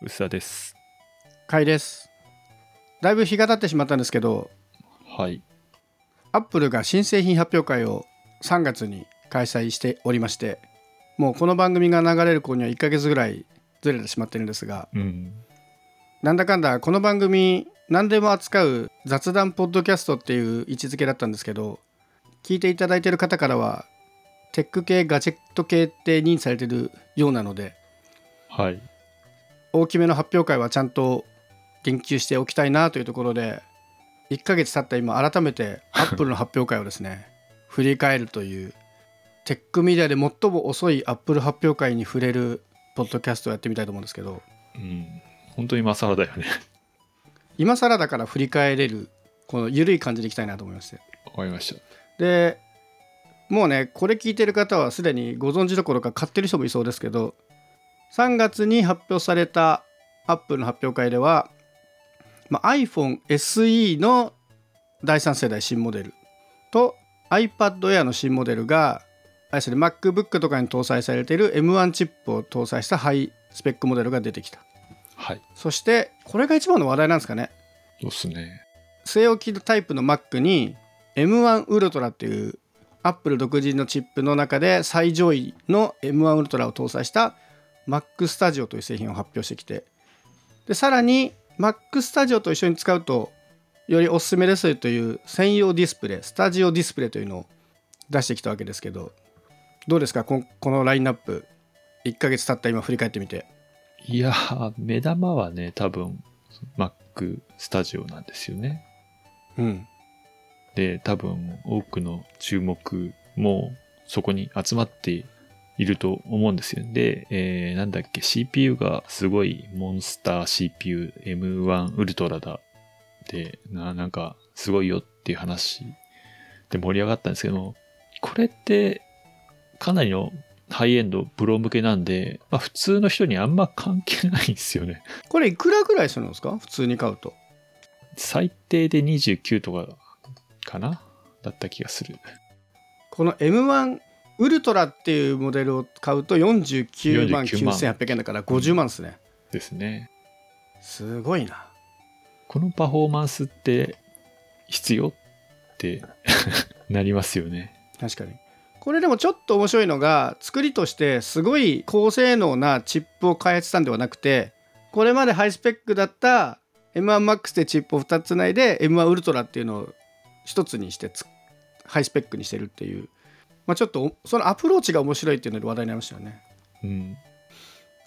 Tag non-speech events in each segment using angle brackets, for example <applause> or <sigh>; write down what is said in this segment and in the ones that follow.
薄田です。かいですだいぶ日が経ってしまったんですけどはい。アップルが新製品発表会を3月に開催しておりましてもうこの番組が流れる頃には1ヶ月ぐらいずれてしまってるんですがうん。なんだかんだこの番組何でも扱う雑談ポッドキャストっていう位置づけだったんですけど聞いていただいている方からはテック系ガジェット系って認知されてるようなのではい。大きめの発表会はちゃんと言及しておきたいなというところで1ヶ月経った今改めてアップルの発表会をですね <laughs> 振り返るというテックメディアで最も遅いアップル発表会に触れるポッドキャストをやってみたいと思うんですけどうん。本当に今更だよね。<laughs> 今更だから振り返れるこの緩い感じでいきたいなと思いましてわかりました。でもうねこれ聞いてる方はすでにご存知どころか買ってる人もいそうですけど3月に発表されたアップルの発表会では、まあ、iPhone SE の第3世代新モデルと iPad Air の新モデルがあれですね MacBook とかに搭載されている M1 チップを搭載したハイスペックモデルが出てきたはい。そしてこれが一番の話題なんですかねそうっすね。据え置きタイプの Mac に M1 ウルトラっていう Apple 独自のチップの中で最上位の M1 ウルトラを搭載した Mac Studio という製品を発表してきてでさらに Mac Studio と一緒に使うとよりおすすめですという専用ディスプレイスタジオディスプレイというのを出してきたわけですけどどうですか？ここのラインナップ1ヶ月経った今振り返ってみて。いやー、目玉はね、多分、Mac スタジオなんですよね。うん。で、多分、多くの注目もそこに集まっていると思うんですよ。で、えー、なんだっけ、CPU がすごいモンスター CPU M1 ウルトラだ。で、な、なんか、すごいよっていう話で盛り上がったんですけども、これって、かなりのハイエンドプロ向けなんで、まあ普通の人にあんま関係ないんですよね。これいくらぐらいするんですか？普通に買うと最低で29とかかな？だった気がする。この M1 ウルトラっていうモデルを買うと49万49万9800円だから50万ですね、ですね。すごいなこのパフォーマンスって必要って <laughs> なりますよね。確かにこれでもちょっと面白いのが作りとしてすごい高性能なチップを開発したんではなくてこれまでハイスペックだった M1MAX でチップを2つつないで M1 ウルトラっていうのを1つにしてつハイスペックにしてるっていう、まあ、ちょっとおそのアプローチが面白いっていうので話題になりましたよねうん。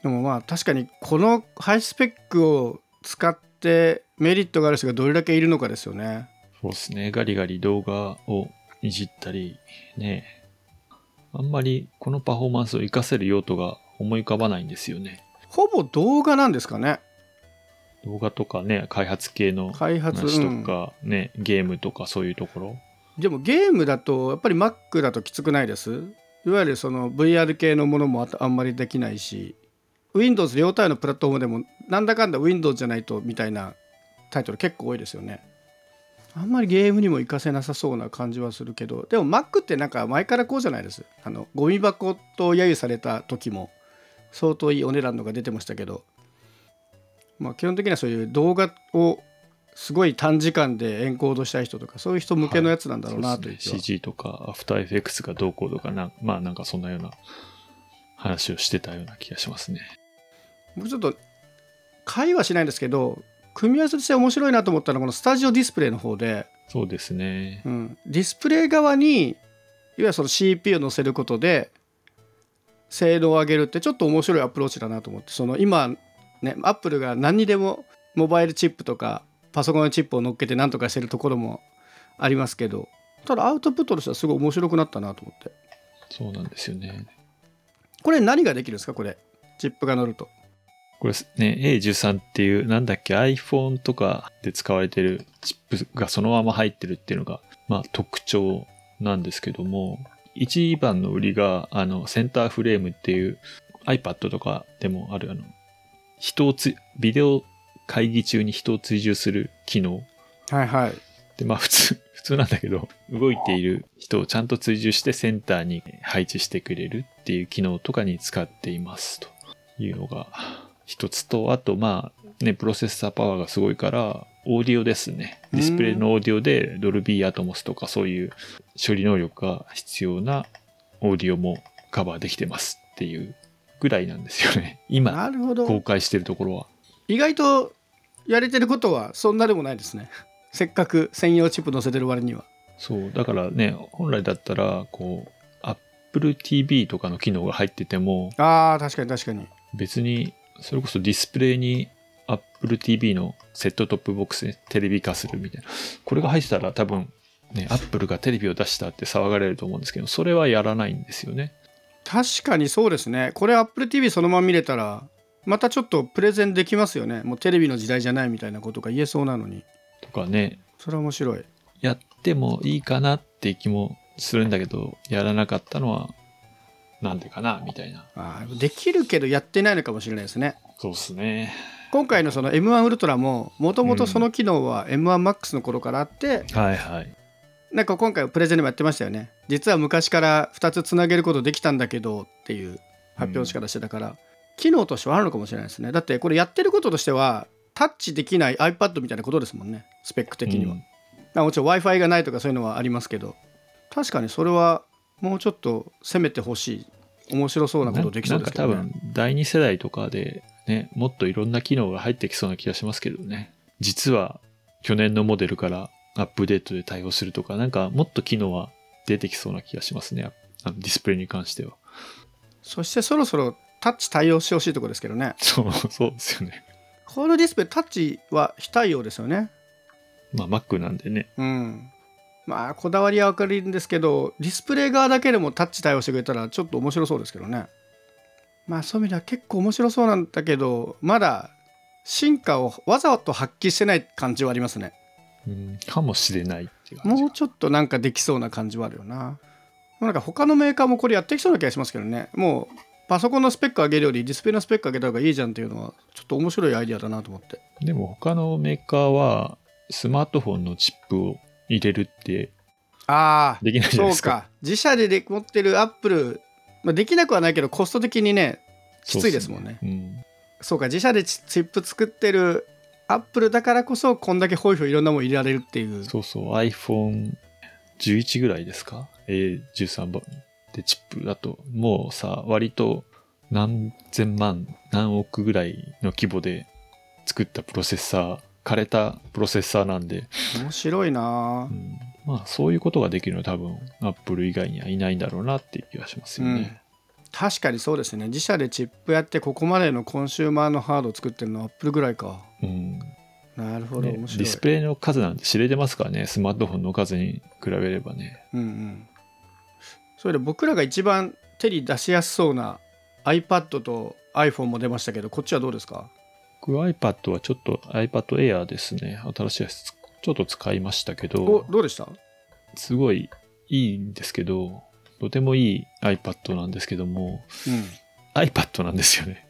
でもまあ確かにこのハイスペックを使ってメリットがある人がどれだけいるのかですよね。そうですね。ガリガリ動画をいじったり、ね。あんまりこのパフォーマンスを活かせる用途が思い浮かばないんですよね。ほぼ動画なんですかね動画とかね、開発系の開発、話うんとか、ね、ゲームとかそういうところ。でもゲームだとやっぱり Mac だときつくないです？いわゆるその VR 系のものもあんまりできないし Windows 両体のプラットフォームでもなんだかんだ Windows じゃないとみたいなタイトル結構多いですよね。あんまりゲームにも活かせなさそうな感じはするけどでも Mac ってなんか前からこうじゃないです？あのゴミ箱と揶揄された時も相当いいお値段のが出てましたけどまあ基本的にはそういう動画をすごい短時間でエンコードしたい人とかそういう人向けのやつなんだろうなという気は、そうですね CG とか、アフターエフェクスがどうこうとかな、まあなんかそんなような話をしてたような気がしますね。もうちょっと会話しないんですけど組み合わせとして面白いなと思ったのはこのスタジオディスプレイの方で、そうですねう。ん、ディスプレイ側にいわゆるその CPU を載せることで精度を上げるってちょっと面白いアプローチだなと思ってその今ねアップルが何にでもモバイルチップとかパソコンのチップを乗っけて何とかしてるところもありますけどただアウトプットとしてはすごい面白くなったなと思って。そうなんですよね。これ何ができるんですか？これチップが乗ると。これね、A13 っていう、なんだっけ、iPhone とかで使われてるチップがそのまま入ってるっていうのが、まあ特徴なんですけども、一番の売りが、あの、センターフレームっていう iPad とかでもある、あの、人をつ、ビデオ会議中に人を追従する機能。はいはいで、まあ普通、<laughs> 普通なんだけど、動いている人をちゃんと追従してセンターに配置してくれるっていう機能とかに使っていますというのが一つと、あとまあね、プロセッサーパワーがすごいから、オーディオですね。ディスプレイのオーディオでドルビーアトモスとかそういう処理能力が必要なオーディオもカバーできてますっていうぐらいなんですよね。今、公開してるところは。意外とやれてることはそんなでもないですね。<laughs> せっかく専用チップ載せてる割には。そう、だからね、本来だったら、こう、Apple TV とかの機能が入ってても、あー確かに確かに。別に、それこそディスプレイに Apple TV のセットトップボックスでテレビ化するみたいな。これが入ってたら多分、ね、Apple がテレビを出したって騒がれると思うんですけど、それはやらないんですよね。確かにそうですね。これ Apple TV そのまま見れたらまたちょっとプレゼンできますよね。もうテレビの時代じゃないみたいなことが言えそうなのに。とかね、それは面白い。やってもいいかなって気もするんだけど、やらなかったのは、なんでかな、みたいな。あーできるけどやってないのかもしれないですね。そうっすね。今回のその M1 ウルトラももともとその機能は M1MAX の頃からあって、はいはい。なんか今回プレゼンでもやってましたよね。実は昔から2つつなげることできたんだけどっていう発表の仕方してたから、機能としてはあるのかもしれないですね。だってこれやってることとしてはタッチできない iPad みたいなことですもんね。スペック的には、うん。まあもちろん w i f i がないとかそういうのはありますけど確かにそれはもうちょっと攻めてほしい。面白そうなことできそうですけど、ね、なんか多分第2世代とかでねもっといろんな機能が入ってきそうな気がしますけどね。実は去年のモデルからアップデートで対応するとかなんかもっと機能は出てきそうな気がしますね。あのディスプレイに関しては。そしてそろそろタッチ対応してほしいところですけどね。そう <laughs> そうですよね。このディスプレイタッチは非対応ですよね。まあ Mac なんでね。うん。まあこだわりは分かるんですけどディスプレイ側だけでもタッチ対応してくれたらちょっと面白そうですけどね。まあそういう意味では結構面白そうなんだけどまだ進化をわざと発揮してない感じはありますね。うんかもしれないっていうもうちょっとなんかできそうな感じはあるよな。なんか他のメーカーもこれやってきそうな気がしますけどね。もうパソコンのスペック上げるよりディスプレイのスペック上げた方がいいじゃんっていうのはちょっと面白いアイディアだなと思って。でも他のメーカーはスマートフォンのチップを入れるってああできないじゃないですか。そうか。自社でで持ってるアップル、まあ、できなくはないけどコスト的にねきついですもんね。そうっすうん。そうか。自社でチチップ作ってるアップルだからこそこんだけホイホイいろんなもん入れられるっていう。そうそう。iPhone11 ぐらいですか ?A13 番でチップだともうさ割と何千万何億ぐらいの規模で作ったプロセッサー枯れたプロセッサーなんで、面白いな。う、ん、まあそういうことができるのは多分 Apple 以外にはいないんだろうなっていう気がしますよね。確かにそうですね。自社でチップやってここまでのコンシューマーのハードを作ってるのはアップルぐらいか。うん。なるほど、ね面白い。ディスプレイの数なんて知れてますからね。スマートフォンの数に比べればね。うんうんそれで僕らが一番手に出しやすそうな iPad と iPhone も出ましたけどこっちはどうですか？僕 iPad はちょっと iPad Air ですね。新しいやつちょっと使いましたけおどどうでした？すごいいいんですけどとてもいい iPad なんですけどもうん。iPad なんですよね。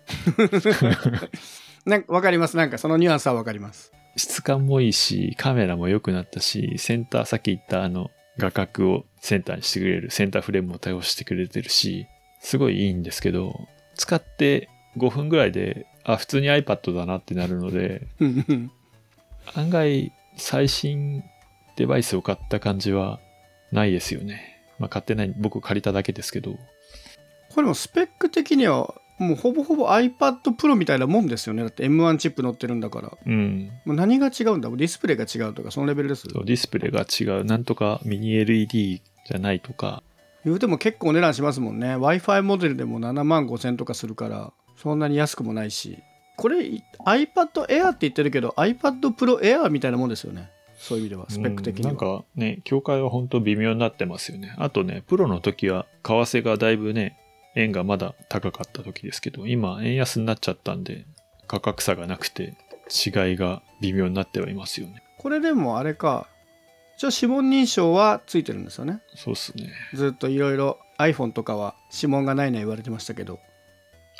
<laughs> なんか分かります？なんかそのニュアンスは分かります。質感もいいしカメラも良くなったしセンターさっき言ったあの画角をセンターにしてくれるセンターフレームも対応してくれてるしすごいいいんですけど使って5分ぐらいであ普通に iPad だなってなるので案外最新デバイスを買った感じはないですよね。まあ買ってない、僕借りただけですけど。これもスペック的にはもうほぼほぼ iPad Pro みたいなもんですよねだって M1 チップ乗ってるんだからうん。もう何が違うんだ？ディスプレイが違うとかそのレベルですそうディスプレイが違う。なんとかミニ LED じゃないとか。言うても結構お値段しますもんね w i f i モデルでも7万5千とかするからそんなに安くもないしこれ iPad Air って言ってるけど iPad Pro Air みたいなもんですよねそういう意味ではスペック的には、うんなんかね、境界は本当微妙になってますよね。あとね、プロの時は為替がだいぶね、円がまだ高かった時ですけど、今円安になっちゃったんで、価格差がなくて違いが微妙になってはいますよね。これでもあれか一応指紋認証はついてるんですよねそうっすね。ずっといろいろ iPhone とかは指紋がないね言われてましたけど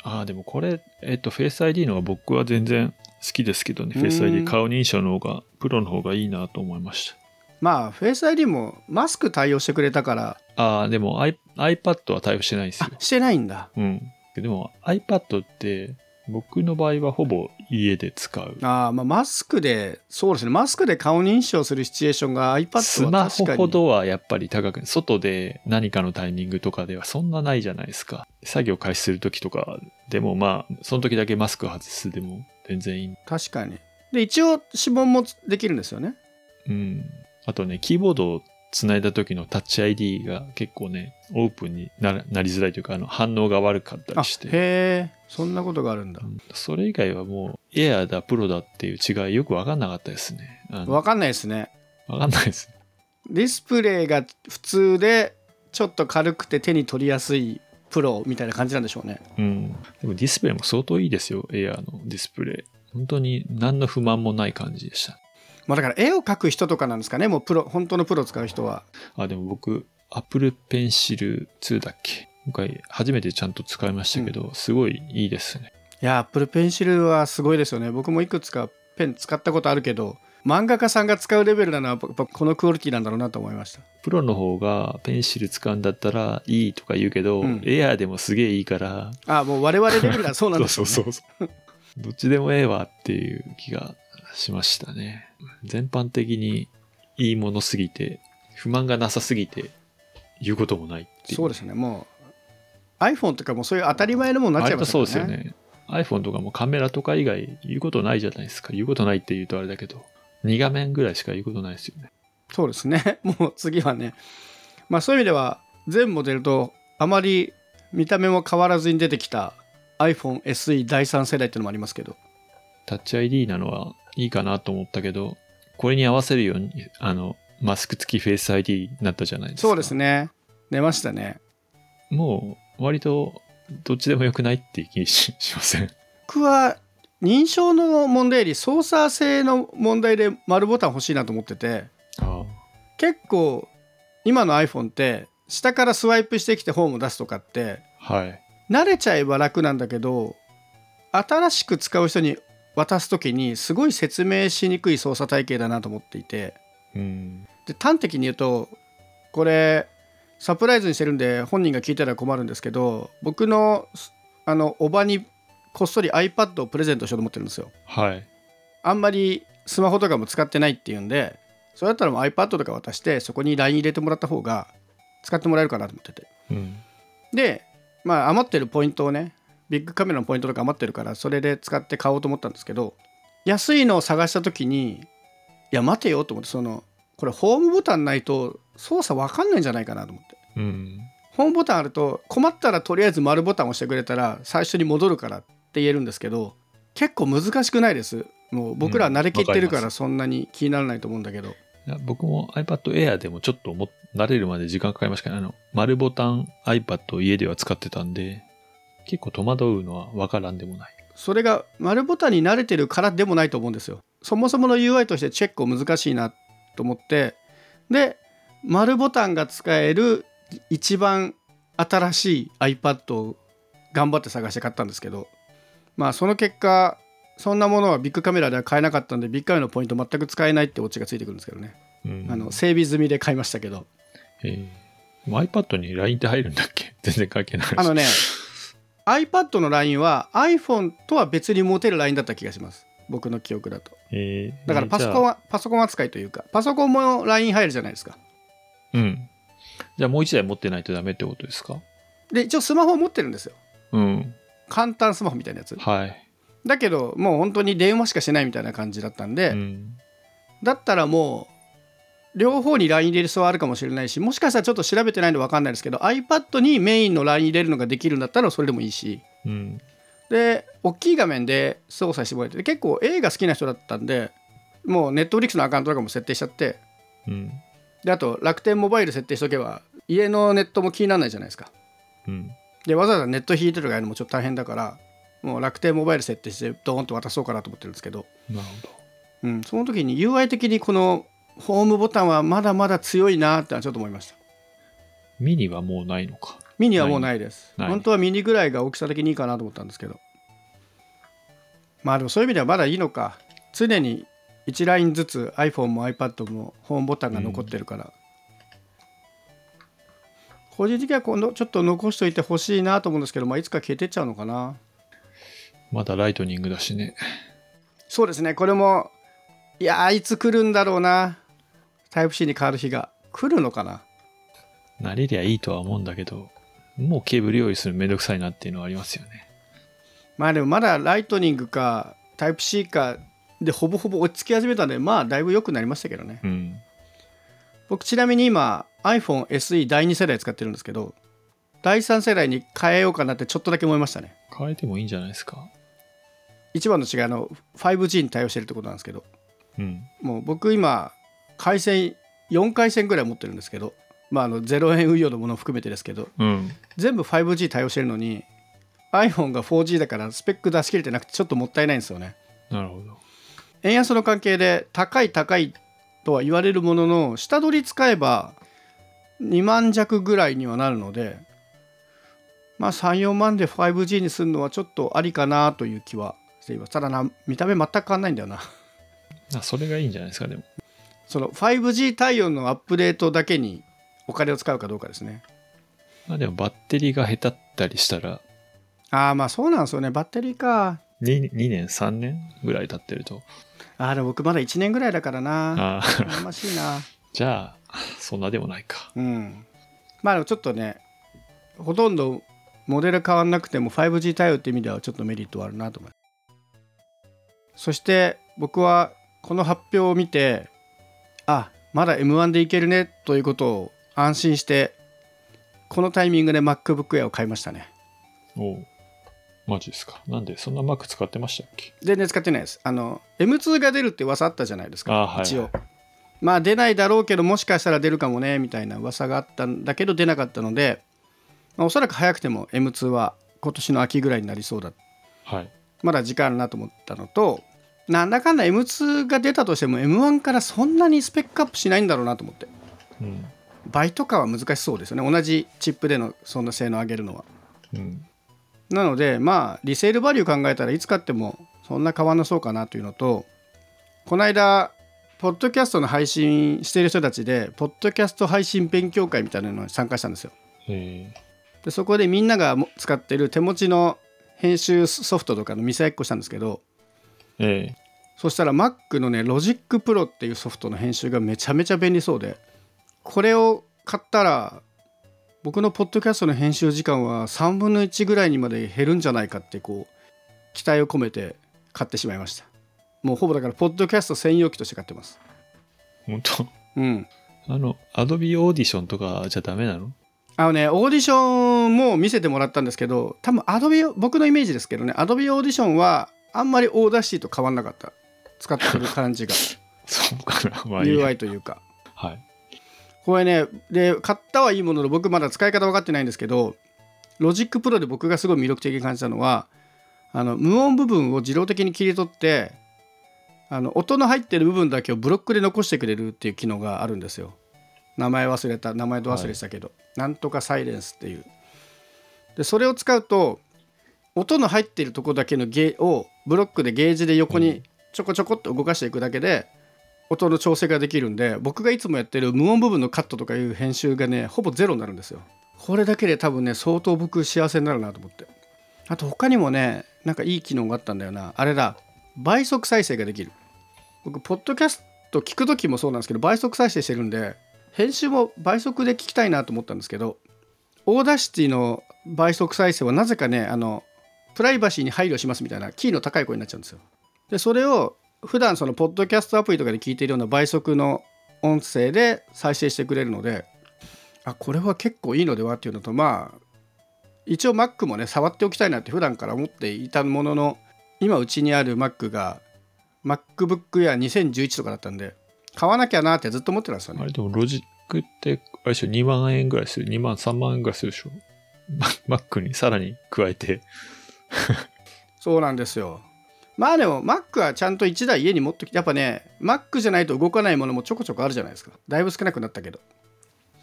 ああ、でもこれ、えっと、フェイス ID の方が僕は全然好きですけどね。うんフェイス ID 顔認証の方が、プロの方がいいなと思いましまあ Face ID もマスク対応してくれたからた。ああ、でも I- iPad は対応してないんですよあ。してないんだうん。でも iPad って、僕の場合はほぼ家で使う。ああまあマスクでそうですねマスクで顔認証するシチュエーションが iPad スマホは確かにほどはやっぱり高く、外で何かのタイミングとかではそんなないじゃないですか。作業開始するときとかでもまあ、その時だけマスク外すでも全然いい。確かにで一応指紋もできるんですよねうん。あとね、キーボードをつないだ時のタッチ ID が結構ね、オープンにななりづらいというか、あの反応が悪かったありして。へえそんなことがあるんだうんそれ以外はもう、エアだ、プロだっていう違いよくわかんなかったですね。わかんないですねわかんないです。ディスプレイが普通でちょっと軽くて手に取りやすいプロみたいな感じなんでしょうねうん。でもディスプレイも相当いいですよ、エアのディスプレイ。本当に何の不満もない感じでした。まあだから絵を描く人とかなんですかね。もうプロ本当のプロ使う人は。あ、でも僕、Apple Pencil 2だっけ？今回初めてちゃんと使いましたけど、すごいいいですね。いやアップルペンシルはすごいですよね。僕もいくつかペン使ったことあるけど漫画家さんが使うレベルなのはやっぱこのクオリティなんだろうなと思いました。プロの方がペンシル使うんだったらいいとか言うけど、うん。エアーでもすげえいいから、あもう我々レベルがそうなんですよ、ね、<laughs> そうそうそう。どっちでもええわっていう気がしましたね。全般的にいいものすぎて、不満がなさすぎて言うこともないっていう。そうですねもう iPhone とかもそういう当たり前のものになっちゃいます割とそうですよね。iPhone とかもカメラとか以外言うことないじゃないですか。言うことないって言うとあれだけど、2画面ぐらいしか言うことないですよね。そうですね <laughs> もう次はねまあそういう意味では全モデルとあまり見た目も変わらずに出てきた iPhone SE 第3世代っていうのもありますけどタッチ ID なのはいいかなと思ったけど、これに合わせるように、あの、マスク付きフェイス ID になったじゃないですか。そうですね出ましたねもう、割と、どっちでもよくないって気ししません？僕は認証の問題より操作性の問題で丸ボタン欲しいなと思っててあ結構今の iPhone って下からスワイプしてきてホーム出すとかってはい。慣れちゃえば楽なんだけど新しく使う人に渡す時にすごい説明しにくい操作体系だなと思っていてうん。で端的に言うとこれサプライズにしてるんで本人が聞いたら困るんですけど僕のあのおばにこっそり iPad をプレゼントしようと思ってるんですよ。はい。あんまりスマホとかも使ってないっていうんでそれだったらもう iPad とか渡してそこに LINE 入れてもらった方が使ってもらえるかなと思っててうん。でまあ余ってるポイントをねビッグカメラのポイントとか余ってるからそれで使って買おうと思ったんですけど安いのを探した時にいや待てよと思ってそのこれホームボタンないと操作わかんないんじゃないかなと思って。うん。ホームボタンあると困ったらとりあえず丸ボタン押してくれたら最初に戻るからって言えるんですけど結構難しくないです。もう僕らは慣れきってるからそんなに気にならないと思うんだけど、いや僕も iPad Air でもちょっとも慣れるまで時間かかりましたけど、あの、丸ボタン iPad を家では使ってたんで、結構戸惑うのはわからんでもない。それが丸ボタンに慣れてるからでもないと思うんですよ。そもそもの UI としてチェック難しいなと思って。で丸ボタンが使える一番新しい iPad を頑張って探して買ったんですけど。まあその結果そんなものはビッグカメラでは買えなかったんでビッグカメラのポイント全く使えないってオチがついてくるんですけどね、うん、あの整備済みで買いましたけど。え iPad に LINE って入るんだっけ？全然関係ない。あのね iPad の LINE は iPhone とは別に持てる LINE だった気がします僕の記憶だとえーだからパソコンはパソコン扱いというかパソコンも LINE 入るじゃないですかうん。じゃあもう一台持ってないとダメってことですか？で一応スマホ持ってるんですようん。簡単スマホみたいなやつはい。だけどもう本当に電話しかしないみたいな感じだったんで、うん。だったらもう両方に LINE 入れる必要はあるかもしれないしもしかしたらちょっと調べてないので分かんないですけど iPad にメインの LINE 入れるのができるんだったらそれでもいいしうん。で大きい画面で操作してもらえて結構映画好きな人だったんでもう Netflix のアカウントとかも設定しちゃってうん。であと楽天モバイル設定しとけば家のネットも気にならないじゃないですかうん。でわざわざネット引いてるとかやるのもちょっと大変だからもう楽天モバイル設定してドーンと渡そうかなと思ってるんですけど、なるほど。うん、その時に UI 的にこのホームボタンはまだまだ強いなってちょっと思いました。ミニはもうないのか。ミニはもうないです。本当はミニぐらいが大きさ的にいいかなと思ったんですけど。まあでもそういう意味ではまだいいのか。常に1ラインずつ iPhone も iPad もホームボタンが残ってるから、個人的には今度ちょっと残しといてほしいなと思うんですけど、まあ、いつか消えてっちゃうのかな。まだライトニングだしね。そうですね。これもいやーいつ来るんだろうなタイプ C に変わる日が来るのかな？慣れりゃいいとは思うんだけど、もうケーブル用意するのめんどくさいなっていうのはありますよね。まあでもまだライトニングかタイプ C かでほぼほぼ落ち着き始めたんでまあだいぶ良くなりましたけどねうん。僕ちなみに今 iPhone SE 第2世代使ってるんですけど第3世代に変えようかなってちょっとだけ思いましたね変えてもいいんじゃないですか？一番の違いの 5G に対応してるってことなんですけどうん。もう僕今回線4回線ぐらい持ってるんですけどまああの0円運用のものを含めてですけどうん。全部 5G 対応してるのに iPhone が 4G だからスペック出し切れてなくてちょっともったいないんですよねなるほど。円安の関係で高い高いとは言われるものの下取り使えば2万弱ぐらいにはなるのでまあ34万で 5G にするのはちょっとありかなという気はしていますただな見た目全く変わんないんだよなあそれがいいんじゃないですか、でも。その 5G 対応のアップデートだけにお金を使うかどうかですね。まあでもバッテリーが下手ったりしたら、ああまあそうなんですよね。バッテリーか。2, 2年、3年ぐらい経ってると。ああでも僕まだ1年ぐらいだからな。ああ、羨ましいな。<laughs> じゃあ、そんなでもないか。うん。まあでもちょっとねほとんどモデル変わんなくても 5G 対応って意味ではちょっとメリットはあるなと思います。そして僕はこの発表を見てあまだ M1 でいけるねということを安心してこのタイミングで MacBook Air を買いましたね。おうマジですか。なんで、そんな Mac 使ってましたっけ？全然使ってないです。あの M2 が出るって噂あったじゃないですかあはいはい。一応。まあ出ないだろうけどもしかしたら出るかもねみたいな噂があったんだけど出なかったので、まあおそらく早くても M2 は今年の秋ぐらいになりそうだ。はい。まだ時間あるなと思ったのとなんだかんだ M2 が出たとしても M1 からそんなにスペックアップしないんだろうなと思って。うん。倍とかは難しそうですよね。同じチップでのそんな性能を上げるのは。うん。なのでまあリセールバリュー考えたらいつ買ってもそんな変わんなそうかなというのとこの間ポッドキャストの配信している人たちでポッドキャスト配信勉強会みたいなのに参加したんですよ。え。でそこでみんながも使ってる手持ちの編集ソフトとかの見せ合いっこしたんですけどー、え。そしたら Mac のね Logic Pro っていうソフトの編集がめちゃめちゃ便利そうでこれを買ったら僕のポッドキャストの編集時間は3分の1ぐらいにまで減るんじゃないかってこう期待を込めて買ってしまいました。もうほぼだからポッドキャスト専用機として買ってます。ー、本当？うん。あの、Adobe Audition とかじゃダメなの？あのねオーディションも見せてもらったんですけど多分 Adobe 僕のイメージですけどね Adobe オーディションはあんまり Audacity と変わんなかった使ってる感じが <laughs> そうかな。まあいいや。UI というかはい。これねで買ったはいいものの僕まだ使い方分かってないんですけどLogic Pro で僕がすごい魅力的に感じたのはあの無音部分を自動的に切り取ってあの音の入ってる部分だけをブロックで残してくれるっていう機能があるんですよ名前忘れた名前ど忘れしたけど、なんとか silence っていうでそれを使うと音の入ってるとこだけのゲーをブロックでゲージで横にちょこちょこっと動かしていくだけで、音の調整ができるんで僕がいつもやってる無音部分のカットとかいう編集がねほぼゼロになるんですよ。これだけで多分ね相当僕幸せになるなと思って。あと他にもねなんかいい機能があったんだよな。あれだ。倍速再生ができる。僕ポッドキャスト聞く時もそうなんですけど倍速再生してるんで編集も倍速で聞きたいなと思ったんですけど Audacity の倍速再生はなぜかねあのプライバシーに配慮しますみたいなキーの高い声になっちゃうんですよでそれを普段そのポッドキャストアプリとかで聞いているような倍速の音声で再生してくれるのであこれは結構いいのではっていうのとまあ一応 Mac もね触っておきたいなって普段から思っていたものの今うちにある Mac が MacBook Air 2011とかだったんで買わなきゃなってずっと思ってたんですよねあれでもロジックって、あれでしょ、2万円ぐらいする。2万、3万円ぐらいするでしょ。Mac にさらに加えて。そうなんですよ。まあでも Mac はちゃんと1台家に持ってきてやっぱね Mac じゃないと動かないものもちょこちょこあるじゃないですか。だいぶ少なくなったけど。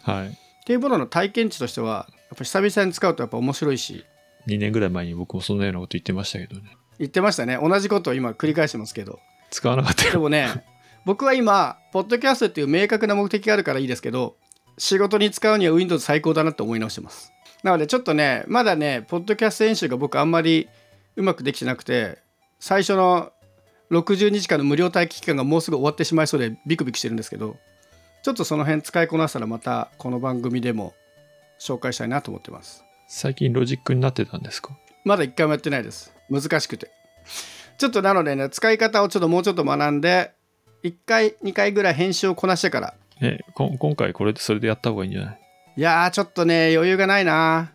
はい。っていうものの体験値としてはやっぱ久々に使うとやっぱ面白いし。2年ぐらい前に僕もそんなようなこと言ってましたけどね。言ってましたね。同じことを今繰り返してますけど。使わなかったよ。でもね僕は今ポッドキャストっていう明確な目的があるからいいですけど仕事に使うには Windows 最高だなって思い直してますなのでちょっとねまだねポッドキャスト演習が僕あんまりうまくできてなくて最初の60日間の無料待機期間がもうすぐ終わってしまいそうでビクビクしてるんですけどちょっとその辺使いこなしたらまたこの番組でも紹介したいなと思ってます。最近ロジックになってたんですか？まだ一回もやってないです。難しくて。ちょっとなのでね使い方をちょっともうちょっと学んで1回2回ぐらい編集をこなしてから。ねこ今回これでそれでやった方がいいんじゃない？いやーちょっとね余裕がないな。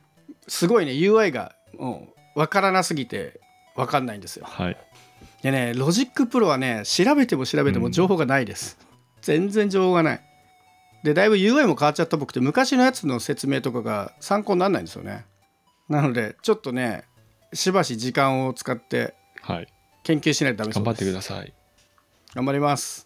すごいね UI がもう分からなすぎて分かんないんですよ。はい。でね Logic Pro はね調べても調べても情報がないです、全然情報がない。でだいぶ UI も変わっちゃった。っぽくて昔のやつの説明とかが参考にならないんですよね。なのでちょっとねしばし時間を使ってはい。研究しないとダメそう頑張っですてください。頑張ります